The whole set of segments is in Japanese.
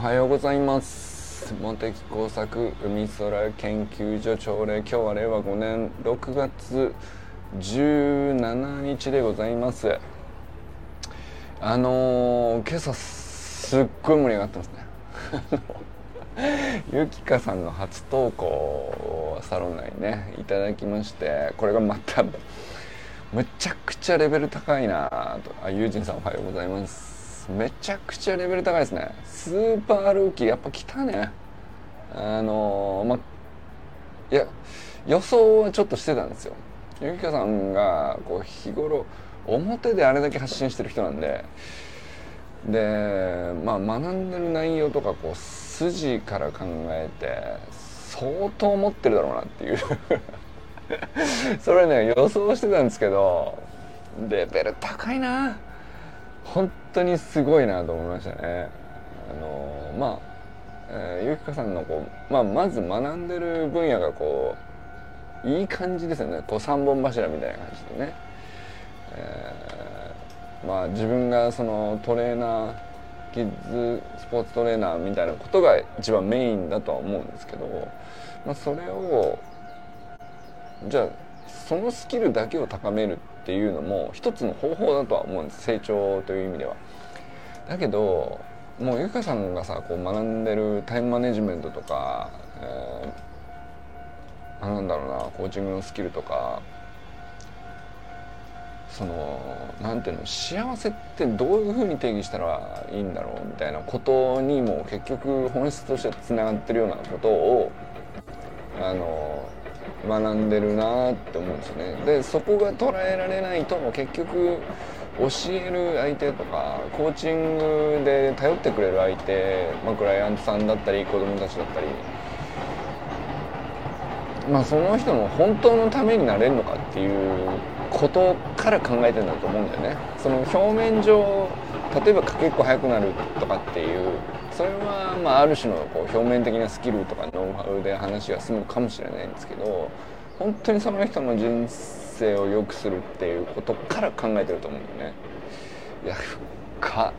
はようございます。茂木工作海空研究所朝礼。今日は令和5年6月17日でございます。あのー、今朝すっごい盛り上がってますね。ゆきかさんの初投稿をサロン内にねいただきましてこれがまたむちゃくちゃレベル高いなと。あゆうじんさんおはようございます。めちゃくちゃレベル高いですね。スーパールーキーやっぱ来たね。あのー、まいや予想はちょっとしてたんですよ。ゆきかさんがこう日頃表であれだけ発信してる人なんで。でまあ学んでる内容とかこう筋から考えて相当持ってるだろうなっていう。それね予想してたんですけどレベル高いな。本当にすごいなと思いましたね。あのまあ、えー、ゆきかさんのこう、まあ、まず学んでる分野がこういい感じですよねこう三本柱みたいな感じでね、えー、まあ自分がそのトレーナーキッズスポーツトレーナーみたいなことが一番メインだとは思うんですけど、まあ、それをじゃあそのスキルだけを高めるっっていうのも一つの方法だとは思うんです成長という意味では。だけどもうゆかさんがさこう学んでるタイムマネジメントとか、えー、なんだろうなコーチングのスキルとかそのなんていうの幸せってどういうふうに定義したらいいんだろうみたいなことにも結局本質としてつながってるようなことをあの学んでるなって思うんですよね。でそこが捉えられないと結局教える相手とかコーチングで頼ってくれる相手、まあ、クライアントさんだったり子供たちだったりまあその人の本当のためになれるのかっていうことから考えてるんだと思うんだよね。その表面上例えばかけっこ速くなるとかっていうそれはまあある種のこう表面的なスキルとかノウハウで話が済むかもしれないんですけど本当にその人の人生を良くするっていうことから考えてると思うんだよね。いや深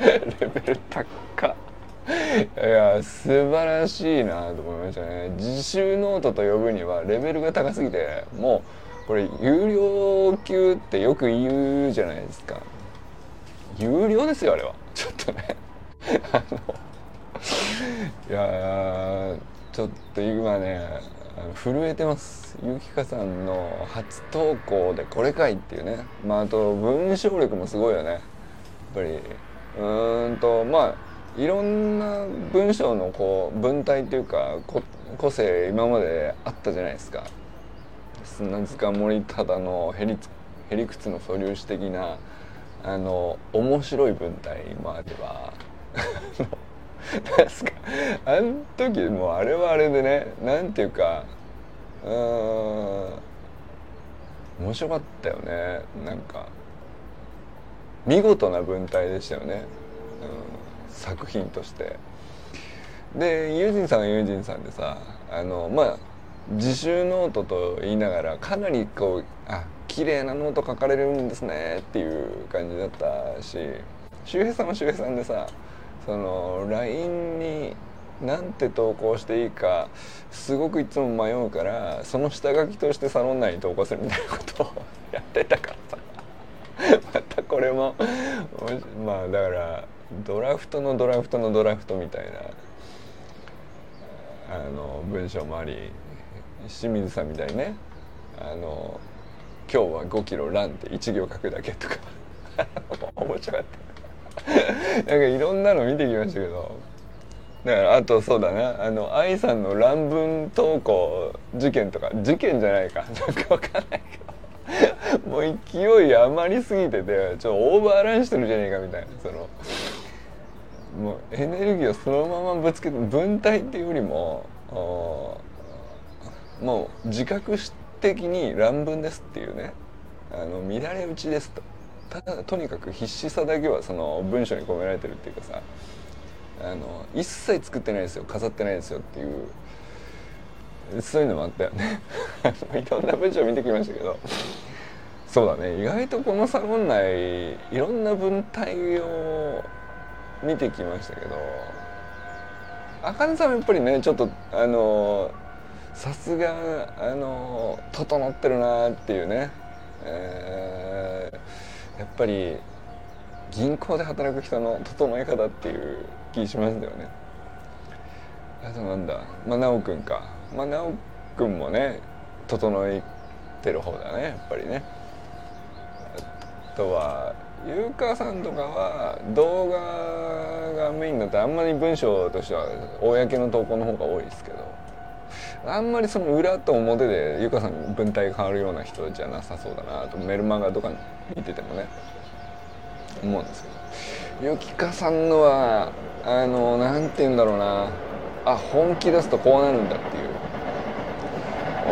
レベル高いや素晴らしいなと思いましたね。自習ノートと呼ぶにはレベルが高すぎてもうこれ有料級ってよく言うじゃないですか。有料ですよあれは。ちょっとね。あのいやちょっと今ね震えてます。ゆきかさんの初投稿でこれかいっていうね。まああと文章力もすごいよね。やっぱり。うーんとまあいろんな文章のこう文体っていうか個性今まであったじゃないですか。砂塚森忠のへりへりくつの素粒子的なあの面白い文体も あればですかあの時もうあれはあれでねなんていうかうん面白かったよね。なんか見事な文体でしたよね、うん、作品として。でユージンさんはユージンさんでさあのまあ自習ノートと言いながらかなりこうあ綺麗なノート書かれるんですねっていう感じだったし周平さんは周平さんでさその LINE になんて投稿していいかすごくいつも迷うからその下書きとしてサロン内に投稿するみたいなことを やってたからさ。またこれもまあだからドラフトのドラフトのドラフトみたいなあの文章もあり清水さんみたいにねあの今日は5キロランって1行書くだけとか。面白かった。なんかいろんなの見てきましたけど。だからあとそうだな。あの愛さんの乱文投稿事件とか。事件じゃないか。なんかわかんないけど。もう勢い余りすぎててちょっとオーバーランしてるじゃねえかみたいな。そのもうエネルギーをそのままぶつけて文体っていうよりももう自覚して的に乱文ですっていうね。あの乱れ打ちですと。ただとにかく必死さだけはその文章に込められてるっていうかさ。あの一切作ってないですよ。飾ってないですよっていう。そういうのもあったよね。いろんな文章見てきましたけど。そうだね。意外とこのサロン内いろんな文体を見てきましたけど。あかねさんはやっぱりねちょっとあのさすがあの整ってるなっていうね、えー、やっぱり銀行で働く人の整え方っていう気しますよね。あとなんだまあ奈くんか。まあ奈くんもね整えてる方だねやっぱりね。あとは優香さんとかは動画がメインだとあんまり文章としては公の投稿の方が多いですけど。あんまりその裏と表で優香さん文体が変わるような人じゃなさそうだなとメルマガとか見ててもね思うんですけど。ゆきかさんのはあのなんて言うんだろうな。あ本気出すとこうなるんだっていう。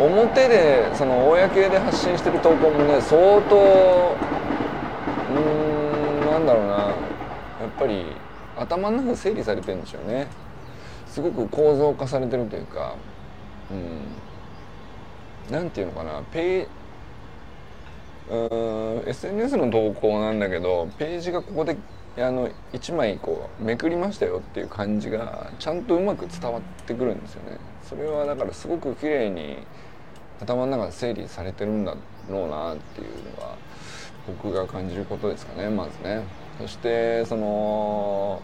表でその公で発信してる投稿もね相当うんなんだろうな。やっぱり頭の中整理されてるんでしょうね。すごく構造化されてるというか。うん。なんていうのかな。ペーうーん SNS の投稿なんだけどページがここであの1枚こうめくりましたよっていう感じがちゃんとうまく伝わってくるんですよね。それはだからすごく綺麗に頭の中で整理されてるんだろうなっていうのが僕が感じることですかねまずね。そしてその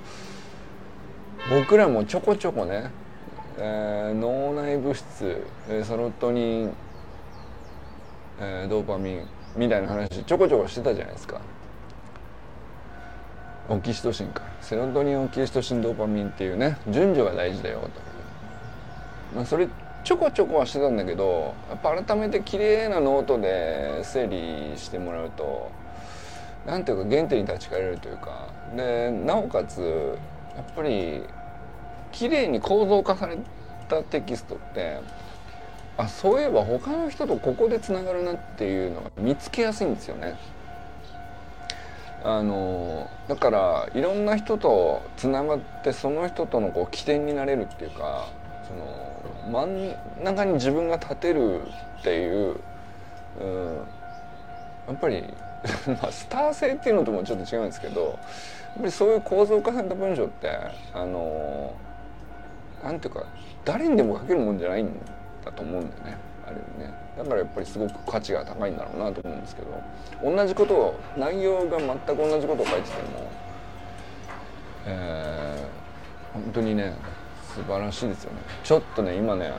僕らもちょこちょこね、えー、脳内物質サロトニン、えー、ドーパミンみたいな話ちょこちょこしてたじゃないですか。オキシトシンか。セロトニンオキシトシンドーパミンっていうね順序が大事だよと、まあ、それちょこちょこはしてたんだけどやっぱ改めて綺麗なノートで整理してもらうとなんていうか原点に立ち返れるというか。でなおかつやっぱり綺麗に構造化されたテキストってあそういえば他の人とここでつながるなっていうのが見つけやすいんですよね。あのだからいろんな人とつながってその人とのこう起点になれるっていうかその真ん中に自分が立てるっていう、うん、やっぱり まあスター性っていうのともちょっと違うんですけどやっぱりそういう構造化された文章ってあのなんていうか誰にでも書けるもんじゃないんだと思うんだよねあれね。だからやっぱりすごく価値が高いんだろうなと思うんですけど同じことを内容が全く同じことを書いてても、えー、本当にね素晴らしいですよね。ちょっとね今ね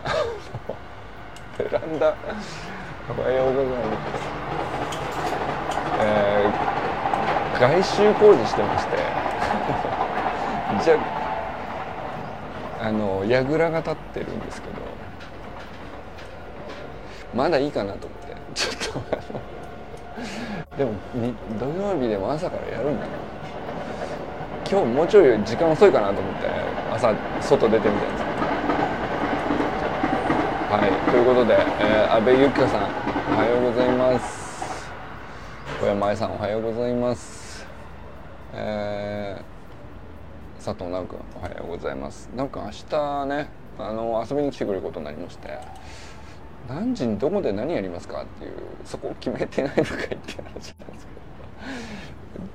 ベランダおはようございます。えー、外周工事してましてじゃあの櫓が立ってるんですけどまだいいかなと思って。ちょっとでも土曜日でも朝からやるんだな。今日もうちょい時間遅いかなと思って朝外出てみたんです。はいということで、えー、安倍由紀香さんおはようございます。小山愛さんおはようございます。えー、佐藤直君おはようございます。なんか明日ねあの遊びに来てくれることになりまして何時にどこで何やりますかっていうそこを決めてないのかいって話なんですけ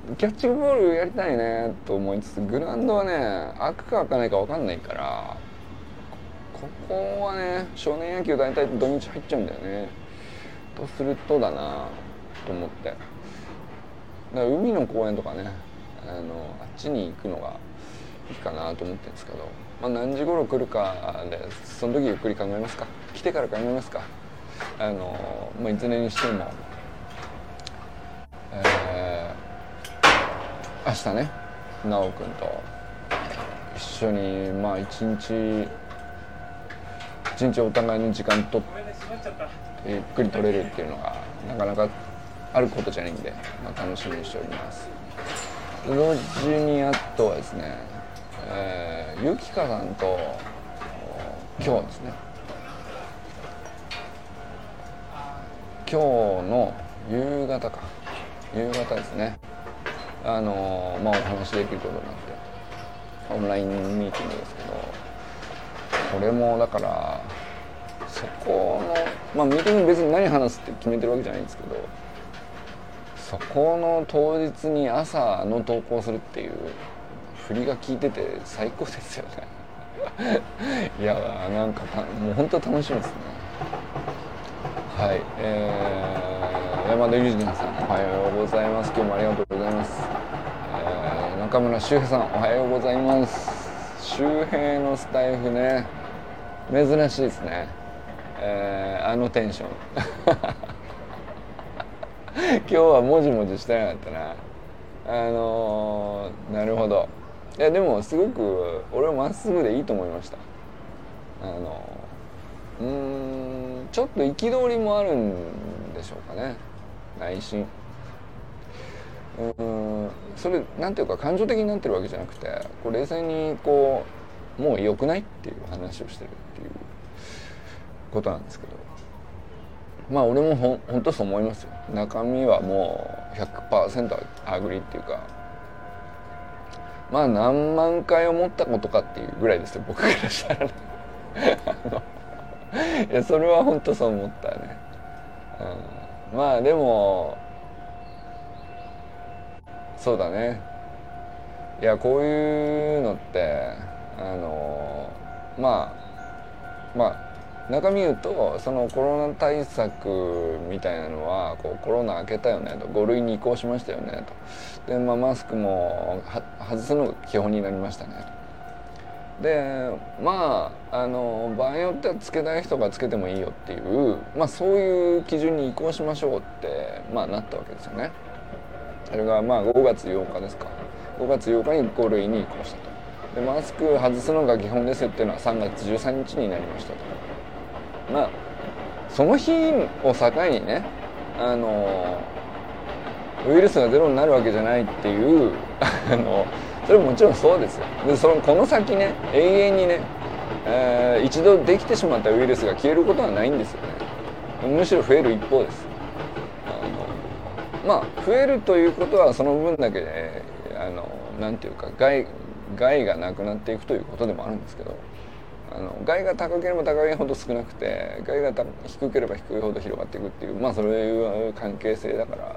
ど。キャッチボールやりたいねと思いつつグラウンドはね開くか開かないか分かんないからここはね少年野球大体土日入っちゃうんだよね。とするとだなと思って。だから海の公園とかねあのあっちに行くのがいいかなと思ってるんですけど、まあ、何時頃来るかでその時ゆっくり考えますか。来てから考えますか。あの、まあ、いずれにしてもえー、明日ね奈くんと一緒にまあ一日一日お互いの時間とゆっくり取れるっていうのがなかなかあることじゃないんで、まあ、楽しみにしております。同時にあとはですね、えー、ゆきかさんと今日ですね。今日の夕方か。夕方ですね。あのまあお話できることになってオンラインミーティングですけどこれもだからそこのまあミーティング別に何話すって決めてるわけじゃないんですけどそこの当日に朝の投稿するっていう振りが効いてて最高ですよね。いやなんかもう本当楽しみですね。はいえー、山田裕二さんおはようございます。今日もありがとうございます、えー、中村修平さんおはようございます。周平のスタイフね珍しいですね。えー、あのテンション。今日はもじもじしてなかったな。あのー、なるほど。いやでもすごく俺はまっすぐでいいと思いました。あのうんちょっと憤りもあるんでしょうかね。内心。うんそれなんていうか感情的になってるわけじゃなくてこう冷静にこうもう良くないっていう話をしてるっていうことなんですけど。まあ俺もほほんとそう思いますよ。中身はもう100%アグリっていうかまあ何万回思ったことかっていうぐらいですよ僕からしたら。ねいやそれは本当そう思ったね、うん、まあでもそうだね。いやこういうのってあのまあまあ中身言うとそのコロナ対策みたいなのはこうコロナ明けたよねと5類に移行しましたよねと。で、まあ、マスクも外すのが基本になりましたね。でまああの場合によってはつけたい人がつけてもいいよっていう、まあ、そういう基準に移行しましょうって、まあ、なったわけですよね。それがまあ5月8日ですか。5月8日に5類に移行したと。でマスク外すのが基本ですっていうのは3月13日になりましたと。まあその日を境にねあのウイルスがゼロになるわけじゃないっていうあのそれももちろんそうですよ。でそのこの先ね永遠にね、えー、一度できてしまったウイルスが消えることはないんですよね。むしろ増える一方です。あのまあ増えるということはその分だけで、あのなんていうか害害がなくなっていくということでもあるんですけどあの害が高ければ高いほど少なくて害が低ければ低いほど広がっていくっていうまあそういう関係性だから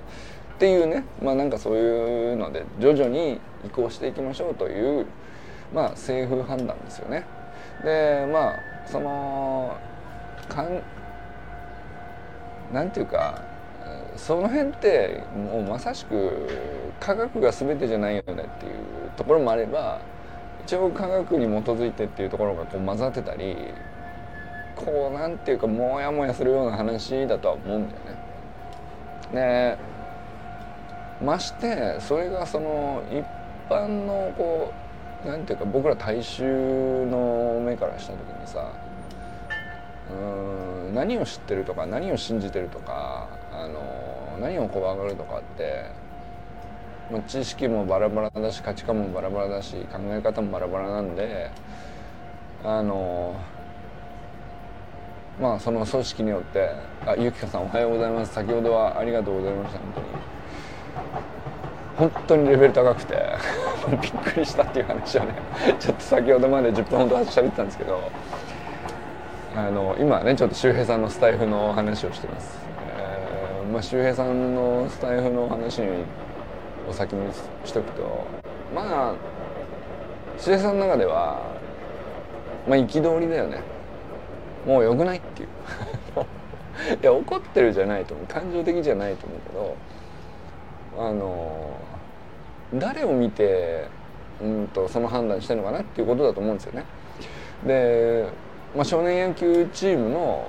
っていうねまあなんかそういうので徐々に移行していきましょうというまあ政府判断ですよね。でまあそのかんなんていうかその辺ってもうまさしく科学が全てじゃないよねっていうところもあれば一応科学に基づいてっていうところがこう混ざってたりこうなんていうかモヤモヤするような話だとは思うんだよね。でましてそれがその一般のこうなんていうか僕ら大衆の目からした時にさうん何を知ってるとか何を信じてるとかあの何を怖がるとかってまあ、知識もバラバラだし価値観もバラバラだし考え方もバラバラなんであのまあその組織によってあゆきかさんおはようございます。先ほどはありがとうございました本当に。本当にレベル高くて びっくりしたっていう話をねちょっと先ほどまで10分ほど喋ってたんですけどあの今ねちょっと周平さんのスタイフの話をしてます、えーまあ、周平さんのスタイフの話にお先にしとくとまあ志江さんの中ではまあ憤りだよね。もうよくないっていう。いや怒ってるじゃないと思う。感情的じゃないと思うけどあの誰を見てうんとその判断してるのかなっていうことだと思うんですよね。で、まあ、少年野球チームの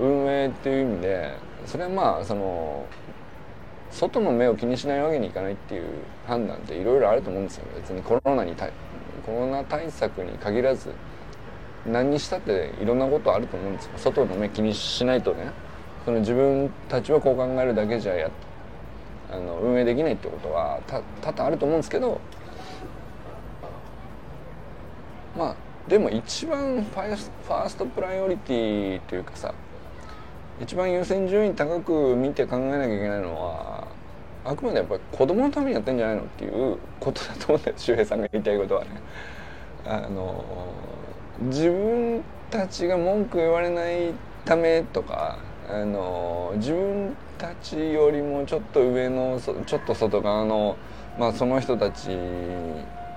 運営っていう意味でそれはまあその外の目を気にしないわけにいかないっていう判断っていろいろあると思うんですよ別にコロナにコロナ対策に限らず何にしたっていろんなことあると思うんですよ。外の目気にしないとね。その自分たちはこう考えるだけじゃやあの運営できないってことは多々あると思うんですけどまあでも一番ファーストプライオリティというかさ一番優先順位高く見て考えなきゃいけないのはあくまでやっぱり子供のためにやってんじゃないのっていうことだと思うんだよ周平さんが言いたいことはね。あの自分たちが文句言われないためとかあの自分たちよりもちょっと上のちょっと外側の、まあ、その人たち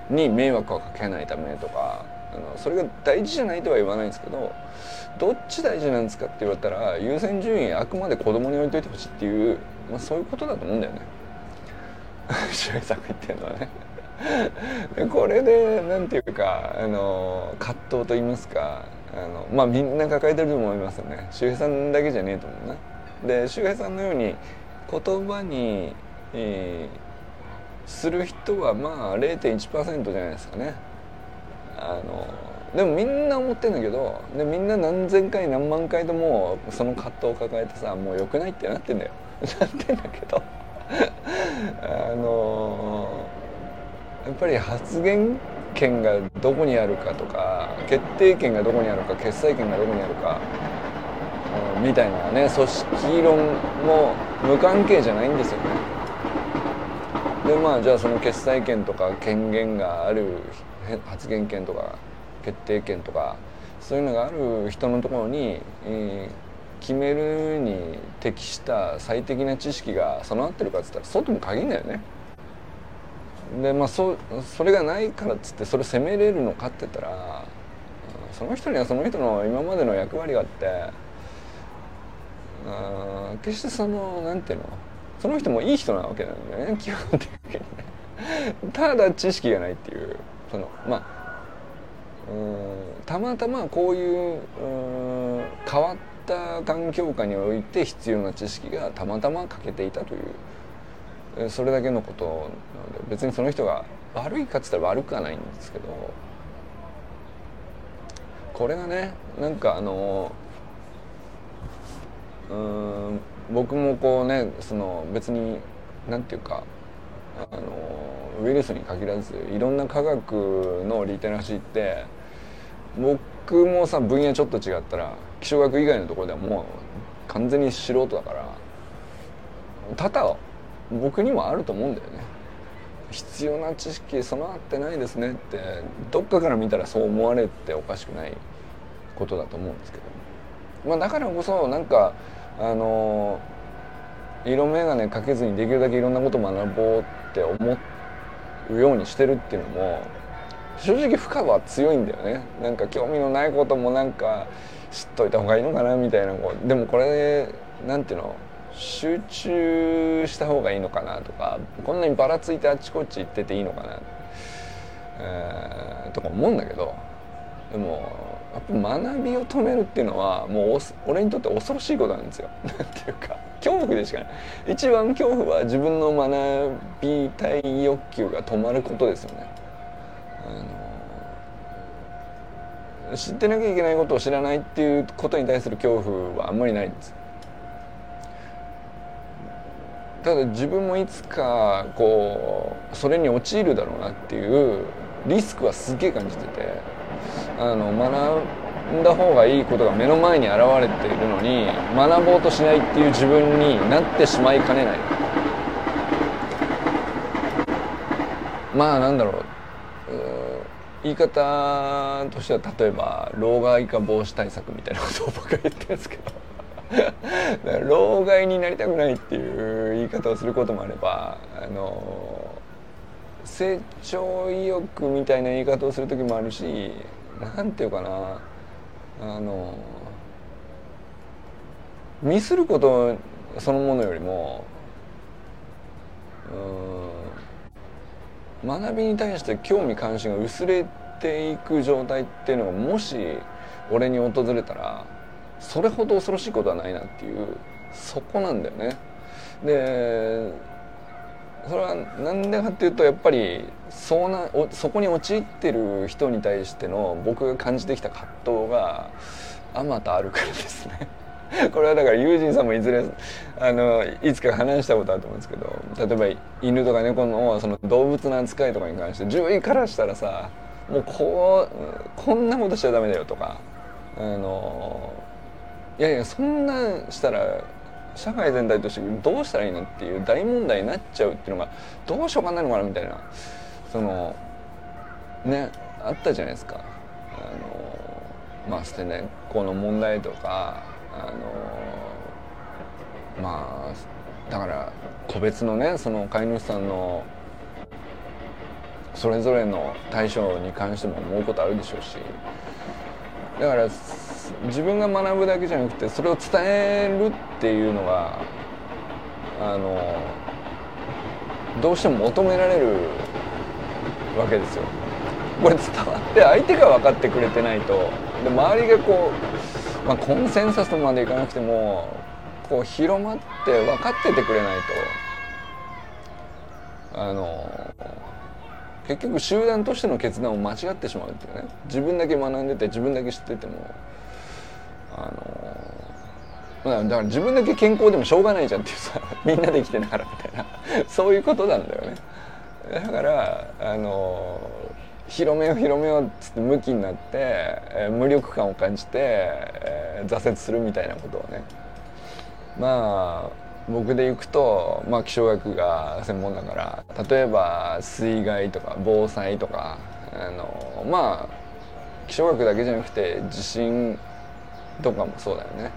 に迷惑をかけないためとかあのそれが大事じゃないとは言わないんですけどどっち大事なんですかって言われたら優先順位あくまで子供に置いといてほしいっていう、まあ、そういうことだと思うんだよね。白井さんが言ってるのはね これでなんていうかあの葛藤と言いますかあのまあみんな抱えてると思いますよね周平さんだけじゃねえと思うな。で周平さんのように言葉に、えー、する人はまあ0.1%じゃないですかね。あのでもみんな思ってんだけどでみんな何千回何万回ともその葛藤を抱えてさもう良くないってなってんだよ。なってんだけど。あのやっぱり発言権がどこにあるかとか決定権がどこにあるか決裁権がどこにあるか、みたいなね組織論も無関係じゃないんですよね。でまあじゃあその決裁権とか権限がある発言権とか決定権とかそういうのがある人のところに、えー、決めるに適した最適な知識が備わってるかっつったらそうとも限んないよね。でまあそそれがないからっつってそれ責めれるのかって言ったらその人にはその人の今までの役割があって決してそのなんていうのその人もいい人なわけなんだよね基本的に。ただ知識がないっていうそのまあうんたまたまこういうう変わった環境下において必要な知識がたまたま欠けていたというそれだけのことなので別にその人が悪いかっつったら悪くはないんですけどこれがねなんかあのうん僕もこうねその別に何て言うかあのウイルスに限らずいろんな科学のリテラシーって僕もさ分野ちょっと違ったら気象学以外のところではもう完全に素人だから多々僕にもあると思うんだよね。必要な知識備わってないですねってどっかから見たらそう思われておかしくないことだと思うんですけど、まあ、だからこそなんかあの色眼鏡かけずにできるだけいろんなこと学ぼうって思うようにしてるっていうのも正直負荷は強いんだよね。なんか興味のないこともなんか知っといた方がいいのかなみたいなでもこれなんていうの集中した方がいいのかなとかこんなにばらついてあっちこっち行ってていいのかな、えー、とか思うんだけどでもやっぱ学びを止めるっていうのはもう俺にとって恐ろしいことなんですよ。なんていうか恐怖でしかない一番恐怖は自分の学びたい欲求が止まることですよね。あの知ってなきゃいけないことを知らないっていうことに対する恐怖はあんまりないんです。ただ自分もいつかこうそれに陥るだろうなっていうリスクはすげえ感じててあの学んだ方がいいことが目の前に現れているのに学ぼうとしないっていう自分になってしまいかねない。まあなんだろう。言い方としては例えば老害化防止対策みたいなことを僕は言ってるんですけど。老害になりたくないっていう言い方をすることもあればあの成長意欲みたいな言い方をする時もあるし何て言うかなあのミスることそのものよりもう学びに対して興味関心が薄れていく状態っていうのがもし俺に訪れたらそれほど恐ろしいことはないなっていうそこなんだよね。でそれは何でかっていうとやっぱりそうなそこに陥ってる人に対しての僕が感じてきた葛藤があまたあるからですね。これはだからユージンさんもいずれあのいつか話したことあると思うんですけど例えば犬とか猫のその動物の扱いとかに関して獣医からしたらさもうこうこんなことしちゃダメだよとかあのいやいやそんなんしたら社会全体としてどうしたらいいのっていう大問題になっちゃうっていうのがどうしようかないのかなみたいなそのねあったじゃないですか。あのまあ捨て猫の問題とかあのまあだから個別のねその飼い主さんのそれぞれの対象に関しても思うことあるでしょうし。だから自分が学ぶだけじゃなくてそれを伝えるっていうのがあのどうしても求められるわけですよ。これ伝わって相手が分かってくれてないと。で周りがこう、まあ、コンセンサスまでいかなくてもこう広まって分かっててくれないと。あの結局集団としての決断を間違ってしまうっていうね。自分だけ学んでて自分だけ知っててもあのまあ、だから自分だけ健康でもしょうがないじゃんっていうさ みんなで生きてながらみたいなそういうことなんだよね。だからあの広めよう広めようっつってムキになって、えー、無力感を感じて、えー、挫折するみたいなことをね。まあ僕で行くと、まあ、気象学が専門だから例えば水害とか防災とかあのまあ気象学だけじゃなくて地震とかもそうだよね。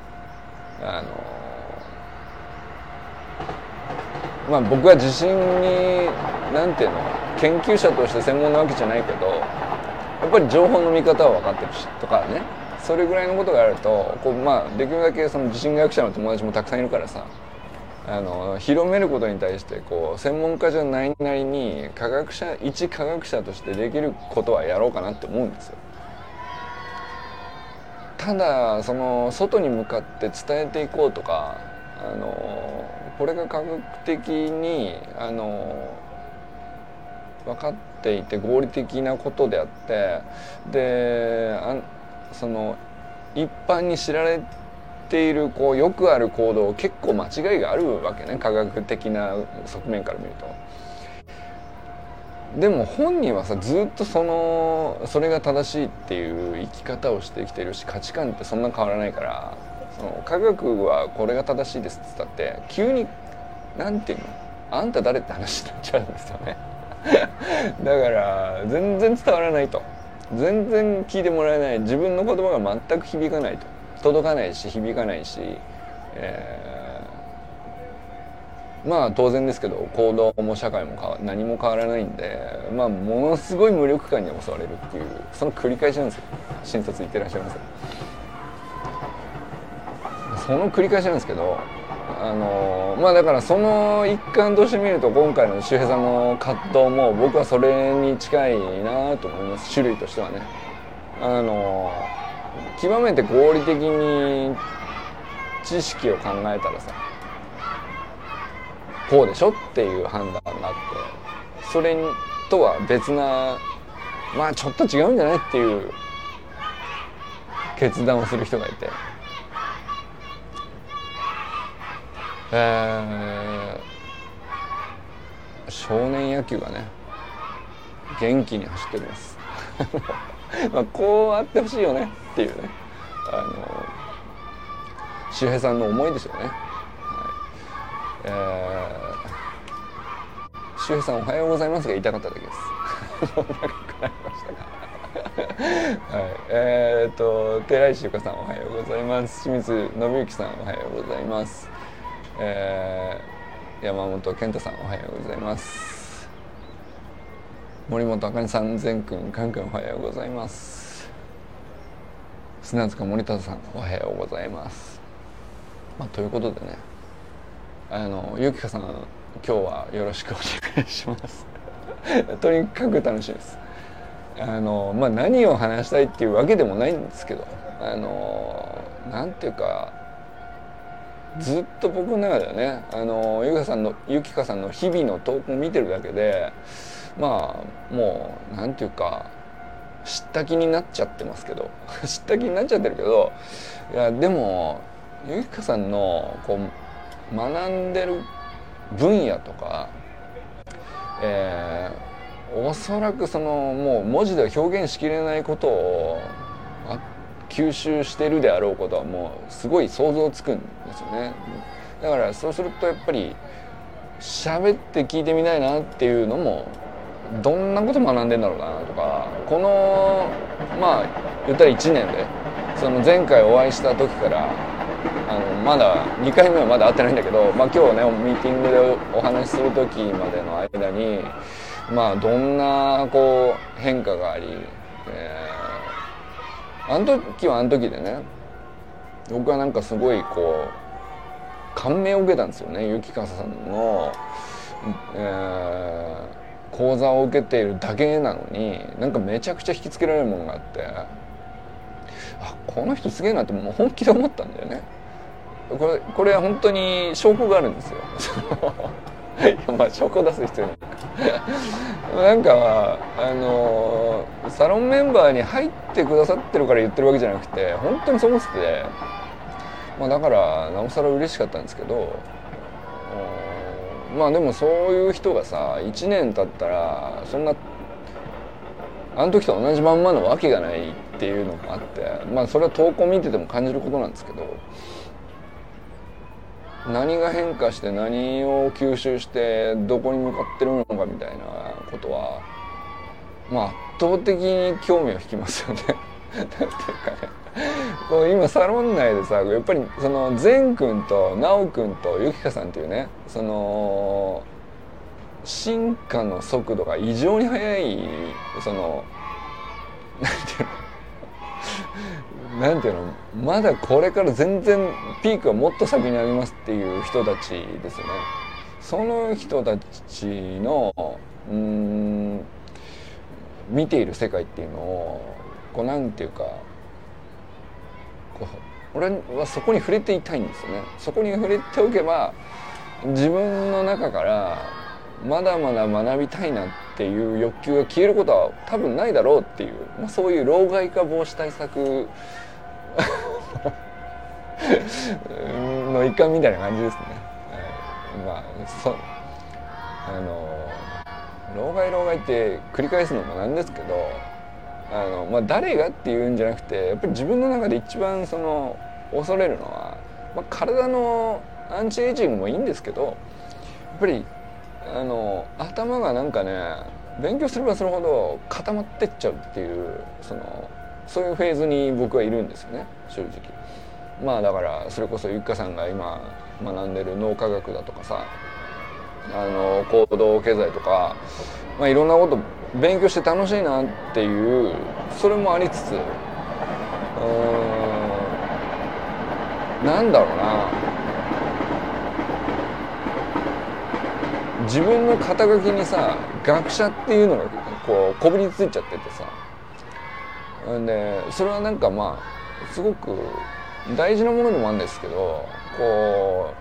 あのまあ僕は地震に何ていうの研究者として専門なわけじゃないけどやっぱり情報の見方は分かってるしとかねそれぐらいのことがあるとこう、まあ、できるだけその地震学者の友達もたくさんいるからさあの広めることに対してこう専門家じゃないなりに科学者一科学者としてできることはやろうかなって思うんですよ。ただその外に向かって伝えていこうとかあのこれが科学的にあの分かっていて合理的なことであってであその一般に知られているこうよくある行動結構間違いがあるわけね科学的な側面から見ると。でも本人はさずっとそのそれが正しいっていう生き方をしてきてるし価値観ってそんな変わらないからその科学はこれが正しいですって言ったって急に何て言うの？あんた誰って話になっちゃうんですよね。だから全然伝わらないと。全然聞いてもらえない。自分の言葉が全く響かないと。届かないし響かないし、えーまあ当然ですけど行動も社会も何も変わらないんでまあものすごい無力感に襲われるっていうその繰り返しなんですよ。新卒行ってらっしゃいます。その繰り返しなんですけどあのまあだからその一環として見ると今回の周平さんの葛藤も僕はそれに近いなと思います。種類としてはね。あの極めて合理的に知識を考えたらさこうでしょっていう判断があってそれとは別なまあちょっと違うんじゃないっていう決断をする人がいて。えー、少年野球がね元気に走っております。まあこうあってほしいよねっていうね。あの周平さんの思いですよね。えー、周平さんおはようございますが言いたかっただけです。長くなりましたが。はい、えー、っと寺石由香さんおはようございます清水信之さんおはようございます、えー、山本健太さんおはようございます森本あかねさん善くんかんくんおはようございます砂塚森田さんおはようございますまあということでねあのゆきかさん今日はよろしくお願いします。とにかく楽しいです。あのまあ何を話したいっていうわけでもないんですけどあのなんていうかずっと僕の中ではねあのゆきかさんのゆきかさんの日々の投稿を見てるだけでまあもうなんていうか知った気になっちゃってますけど 知った気になっちゃってるけどいやでもゆきかさんのこう学んでる分野とか、えー、おそらくそのもう文字では表現しきれないことを吸収してるであろうことはもうすごい想像つくんですよね。だからそうするとやっぱり喋って聞いてみたいなっていうのもどんなこと学んでんだろうなとかこのまあ言ったら1年でその前回お会いした時からまだ2回目はまだ会ってないんだけど、まあ、今日ねミーティングでお話しする時までの間にまあどんなこう変化があり、えー、あの時はあの時でね僕はなんかすごいこう感銘を受けたんですよね雪笠さんの、えー、講座を受けているだけなのになんかめちゃくちゃ引きつけられるものがあってあこの人すげえなってもう本気で思ったんだよね。これこれは本当に証拠があるんですよ。まあ証拠出す必要ない。なんかあのサロンメンバーに入ってくださってるから言ってるわけじゃなくて本当にそう思ってて、まあ、だからなおさら嬉しかったんですけどまあでもそういう人がさ1年経ったらそんなあの時と同じまんまのわけがないっていうのもあってまあそれは投稿見てても感じることなんですけど何が変化して何を吸収してどこに向かってるのかみたいなことはまあ圧倒的に興味を引きますよね。なんていうかねこう今サロン内でさやっぱりその善くんと直くんとゆきかさんっていうねその進化の速度が異常に速いそのなんていうの？なんていうのまだこれから全然ピークはもっと先にありますっていう人たちですよね。その人たちのうん見ている世界っていうのをこうなんていうかこう俺はそこに触れていたいんですよね。そこに触れておけば自分の中からまだまだ学びたいなっていう欲求が消えることは多分ないだろうっていう、まあ、そういう老害化防止対策の一環みたいな感じですね。まあそあの老害老害って繰り返すのもなんですけどあの、まあ、誰がっていうんじゃなくてやっぱり自分の中で一番その恐れるのは、まあ、体のアンチエイジングもいいんですけどやっぱりあの頭がなんかね勉強すればするほど固まってっちゃうっていうそのそういうフェーズに僕はいるんですよね正直。まあだからそれこそゆっかさんが今学んでる脳科学だとかさあの行動経済とか、まあ、いろんなこと勉強して楽しいなっていうそれもありつつうんなんだろうな自分の肩書きにさ学者っていうのがこうこびりついちゃっててさでそれはなんかまあすごく大事なものでもあるんですけどこ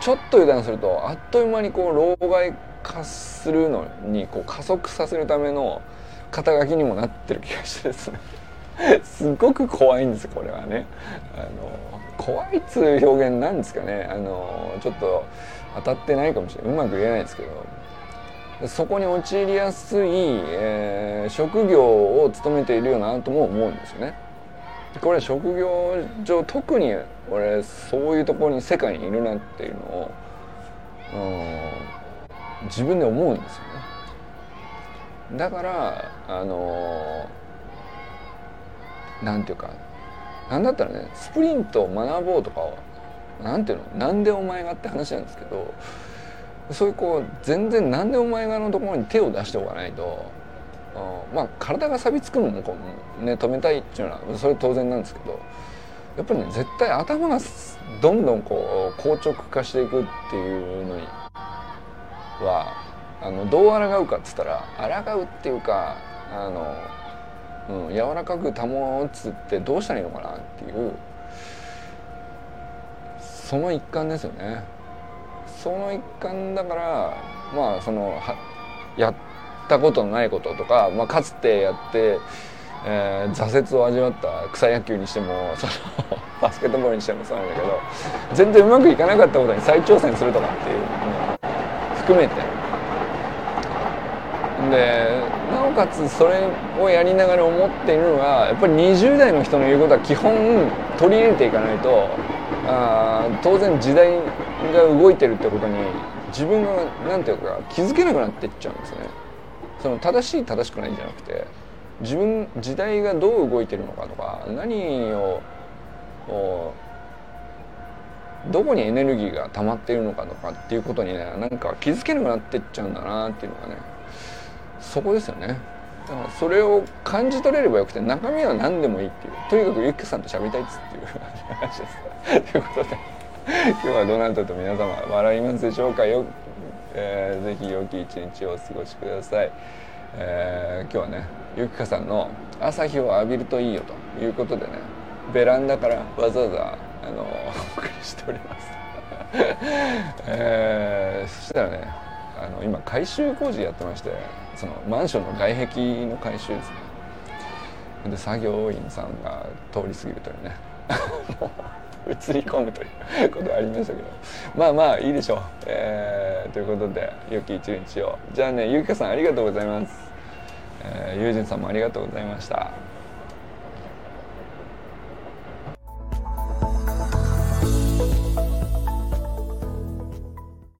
うちょっと油断するとあっという間にこう老害化するのにこう加速させるための肩書きにもなってる気がしてですね。すごく怖いんですこれはね。あの怖いっつう表現なんですかね。あのちょっと当たってないかもしれない。うまく言えないですけど。そこに陥りやすい、えー、職業を務めているよなとも思うんですよね。これ職業上特に俺そういうところに世界にいるなっていうのを、うん、自分で思うんですよねだからあのなんていうかなんだったらねスプリントを学ぼうとかなんていうのなんでお前がって話なんですけどそういうこう全然なんでお前がのところに手を出しておかないとまあ体が錆びつくのもこう、ね、止めたいっていうのはそれ当然なんですけどやっぱりね絶対頭がどんどんこう硬直化していくっていうのにはあのどう抗うかっつったら抗うっていうかあの、うん、柔らかく保つってどうしたらいいのかなっていうその一環ですよね。その一環だからまあそのはやったことのないこととか、まあ、かつてやって、えー、挫折を味わった草野球にしてもその バスケットボールにしてもそうなんだけど全然うまくいかなかったことに再挑戦するとかっていうのも含めて。でなおかつそれをやりながら思っているのがやっぱり20代の人の言うことは基本取り入れていかないとあ当然時代が動いてるってことに自分が何ていうか気づけなくなってっちゃうんですね。その正しい正しくないんじゃなくて自分時代がどう動いてるのかとか何をどこにエネルギーが溜まっているのかとかっていうことにねなんか気づけなくなってっちゃうんだなっていうのがねそこですよね。だからそれを感じ取れればよくて中身は何でもいいっていう。とにかくゆきさんと喋りたいっつっていう話です。ということで。今日はどなたと皆様笑いますでしょうか？よ、えー、ぜひ良き一日をお過ごしください、えー、今日はねゆきかさんの朝日を浴びるといいよということでねベランダからわざわざあの お送りしております、えー、そしたらねあの今改修工事やってましてそのマンションの外壁の改修ですね。で作業員さんが通り過ぎるというね。映り込むということがありましたけど。まあまあいいでしょう、えー、ということで良き一日をじゃあねゆうかさんありがとうございます、えー、ゆうさんもありがとうございました。